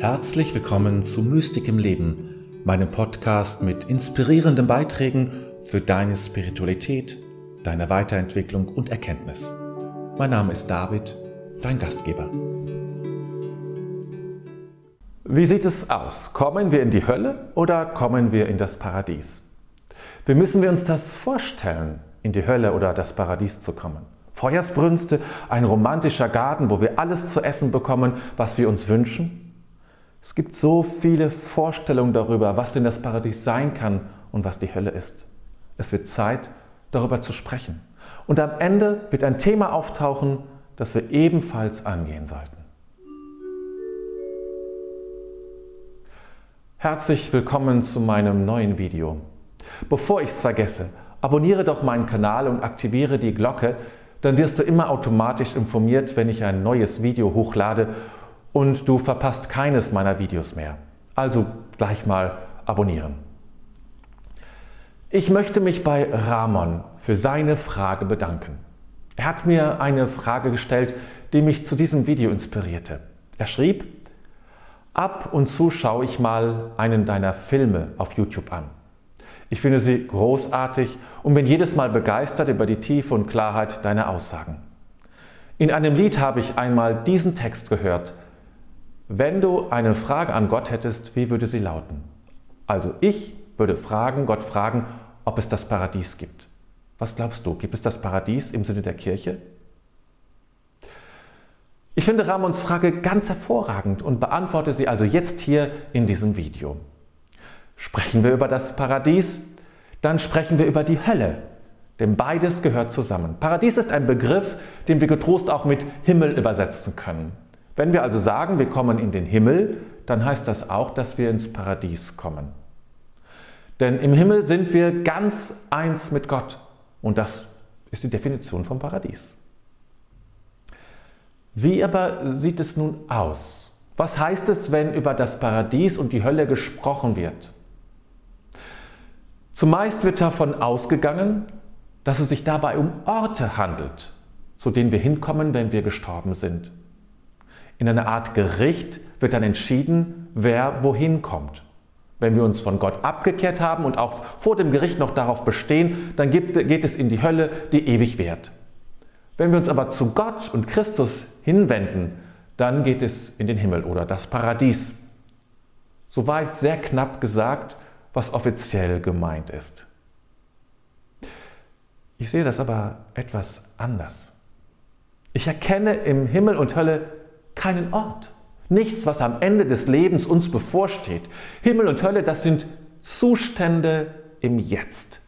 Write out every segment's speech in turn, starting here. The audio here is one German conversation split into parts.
Herzlich willkommen zu Mystik im Leben, meinem Podcast mit inspirierenden Beiträgen für deine Spiritualität, deine Weiterentwicklung und Erkenntnis. Mein Name ist David, dein Gastgeber. Wie sieht es aus? Kommen wir in die Hölle oder kommen wir in das Paradies? Wie müssen wir uns das vorstellen, in die Hölle oder das Paradies zu kommen? Feuersbrünste, ein romantischer Garten, wo wir alles zu essen bekommen, was wir uns wünschen? Es gibt so viele Vorstellungen darüber, was denn das Paradies sein kann und was die Hölle ist. Es wird Zeit, darüber zu sprechen. Und am Ende wird ein Thema auftauchen, das wir ebenfalls angehen sollten. Herzlich willkommen zu meinem neuen Video. Bevor ich es vergesse, abonniere doch meinen Kanal und aktiviere die Glocke, dann wirst du immer automatisch informiert, wenn ich ein neues Video hochlade und du verpasst keines meiner Videos mehr. Also gleich mal abonnieren. Ich möchte mich bei Ramon für seine Frage bedanken. Er hat mir eine Frage gestellt, die mich zu diesem Video inspirierte. Er schrieb, Ab und zu schaue ich mal einen deiner Filme auf YouTube an. Ich finde sie großartig und bin jedes Mal begeistert über die Tiefe und Klarheit deiner Aussagen. In einem Lied habe ich einmal diesen Text gehört. Wenn du eine Frage an Gott hättest, wie würde sie lauten? Also ich würde fragen, Gott fragen, ob es das Paradies gibt. Was glaubst du? Gibt es das Paradies im Sinne der Kirche? Ich finde Ramons Frage ganz hervorragend und beantworte sie also jetzt hier in diesem Video. Sprechen wir über das Paradies, dann sprechen wir über die Hölle, denn beides gehört zusammen. Paradies ist ein Begriff, den wir getrost auch mit Himmel übersetzen können. Wenn wir also sagen, wir kommen in den Himmel, dann heißt das auch, dass wir ins Paradies kommen. Denn im Himmel sind wir ganz eins mit Gott und das ist die Definition vom Paradies. Wie aber sieht es nun aus? Was heißt es, wenn über das Paradies und die Hölle gesprochen wird? Zumeist wird davon ausgegangen, dass es sich dabei um Orte handelt, zu denen wir hinkommen, wenn wir gestorben sind. In einer Art Gericht wird dann entschieden, wer wohin kommt. Wenn wir uns von Gott abgekehrt haben und auch vor dem Gericht noch darauf bestehen, dann geht es in die Hölle, die ewig währt. Wenn wir uns aber zu Gott und Christus hinwenden, dann geht es in den Himmel oder das Paradies. Soweit sehr knapp gesagt, was offiziell gemeint ist. Ich sehe das aber etwas anders. Ich erkenne im Himmel und Hölle keinen Ort. Nichts, was am Ende des Lebens uns bevorsteht. Himmel und Hölle, das sind Zustände im Jetzt.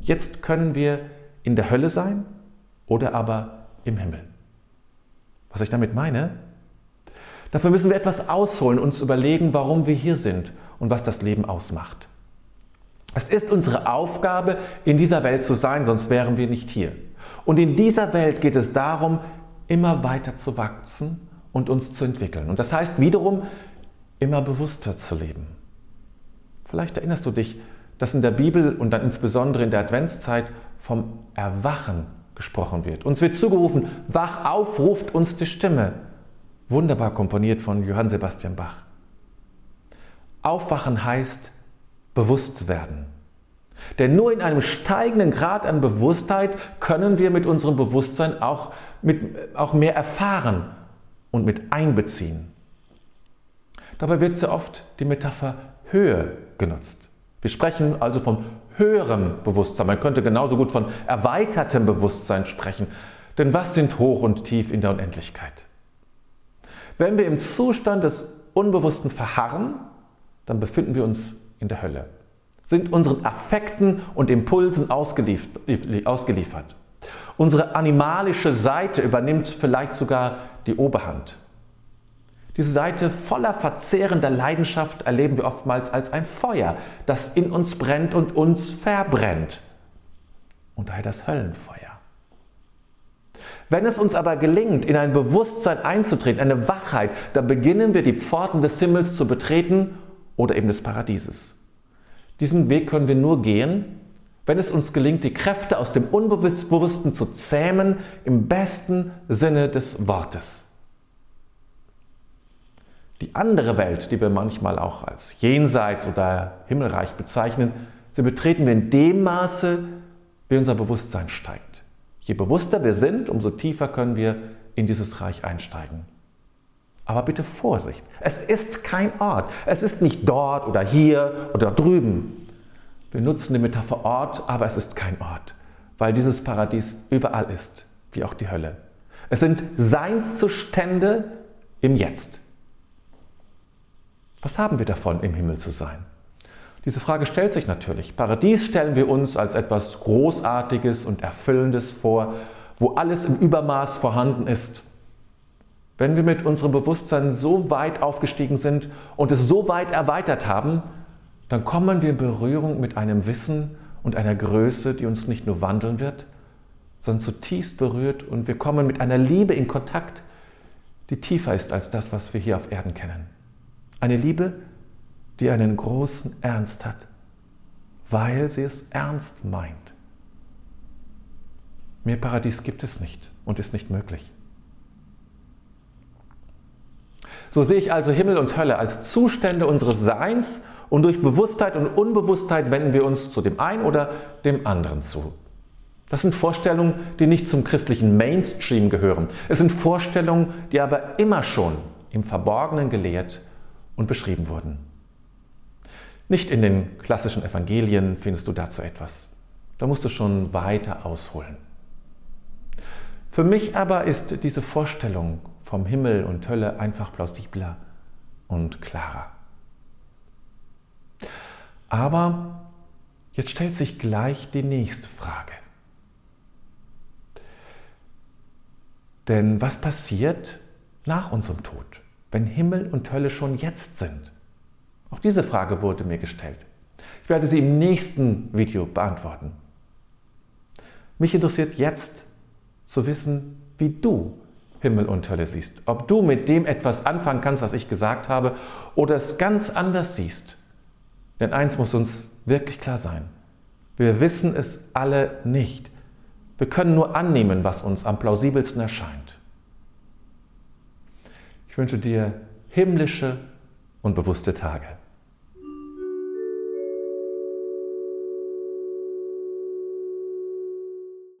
Jetzt können wir in der Hölle sein oder aber im Himmel. Was ich damit meine? Dafür müssen wir etwas ausholen, uns überlegen, warum wir hier sind und was das Leben ausmacht. Es ist unsere Aufgabe, in dieser Welt zu sein, sonst wären wir nicht hier. Und in dieser Welt geht es darum, immer weiter zu wachsen und uns zu entwickeln. Und das heißt wiederum, immer bewusster zu leben. Vielleicht erinnerst du dich, dass in der Bibel und dann insbesondere in der Adventszeit vom Erwachen gesprochen wird. Uns wird zugerufen, wach auf, ruft uns die Stimme. Wunderbar komponiert von Johann Sebastian Bach. Aufwachen heißt bewusst werden. Denn nur in einem steigenden Grad an Bewusstheit können wir mit unserem Bewusstsein auch, mit, auch mehr erfahren und mit einbeziehen. Dabei wird sehr oft die Metapher Höhe genutzt. Wir sprechen also von höherem Bewusstsein. Man könnte genauso gut von erweitertem Bewusstsein sprechen. Denn was sind hoch und tief in der Unendlichkeit? Wenn wir im Zustand des Unbewussten verharren, dann befinden wir uns in der Hölle, sind unseren Affekten und Impulsen ausgeliefert. Unsere animalische Seite übernimmt vielleicht sogar die Oberhand. Diese Seite voller verzehrender Leidenschaft erleben wir oftmals als ein Feuer, das in uns brennt und uns verbrennt. Und daher das Höllenfeuer. Wenn es uns aber gelingt, in ein Bewusstsein einzutreten, eine Wachheit, dann beginnen wir die Pforten des Himmels zu betreten oder eben des Paradieses. Diesen Weg können wir nur gehen, wenn es uns gelingt, die Kräfte aus dem Unbewussten zu zähmen, im besten Sinne des Wortes. Die andere Welt, die wir manchmal auch als Jenseits oder Himmelreich bezeichnen, sie betreten wir in dem Maße, wie unser Bewusstsein steigt. Je bewusster wir sind, umso tiefer können wir in dieses Reich einsteigen. Aber bitte Vorsicht, es ist kein Ort. Es ist nicht dort oder hier oder drüben. Wir nutzen die Metapher Ort, aber es ist kein Ort, weil dieses Paradies überall ist, wie auch die Hölle. Es sind Seinszustände im Jetzt. Was haben wir davon, im Himmel zu sein? Diese Frage stellt sich natürlich. Paradies stellen wir uns als etwas Großartiges und Erfüllendes vor, wo alles im Übermaß vorhanden ist. Wenn wir mit unserem Bewusstsein so weit aufgestiegen sind und es so weit erweitert haben, dann kommen wir in Berührung mit einem Wissen und einer Größe, die uns nicht nur wandeln wird, sondern zutiefst berührt und wir kommen mit einer Liebe in Kontakt, die tiefer ist als das, was wir hier auf Erden kennen. Eine Liebe, die einen großen Ernst hat, weil sie es ernst meint. Mehr Paradies gibt es nicht und ist nicht möglich. So sehe ich also Himmel und Hölle als Zustände unseres Seins und durch Bewusstheit und Unbewusstheit wenden wir uns zu dem einen oder dem anderen zu. Das sind Vorstellungen, die nicht zum christlichen Mainstream gehören. Es sind Vorstellungen, die aber immer schon im Verborgenen gelehrt und beschrieben wurden. Nicht in den klassischen Evangelien findest du dazu etwas. Da musst du schon weiter ausholen. Für mich aber ist diese Vorstellung vom Himmel und Hölle einfach plausibler und klarer. Aber jetzt stellt sich gleich die nächste Frage. Denn was passiert nach unserem Tod, wenn Himmel und Hölle schon jetzt sind? Auch diese Frage wurde mir gestellt. Ich werde sie im nächsten Video beantworten. Mich interessiert jetzt zu wissen, wie du Himmel und Hölle siehst. Ob du mit dem etwas anfangen kannst, was ich gesagt habe, oder es ganz anders siehst. Denn eins muss uns wirklich klar sein. Wir wissen es alle nicht. Wir können nur annehmen, was uns am plausibelsten erscheint. Ich wünsche dir himmlische und bewusste Tage.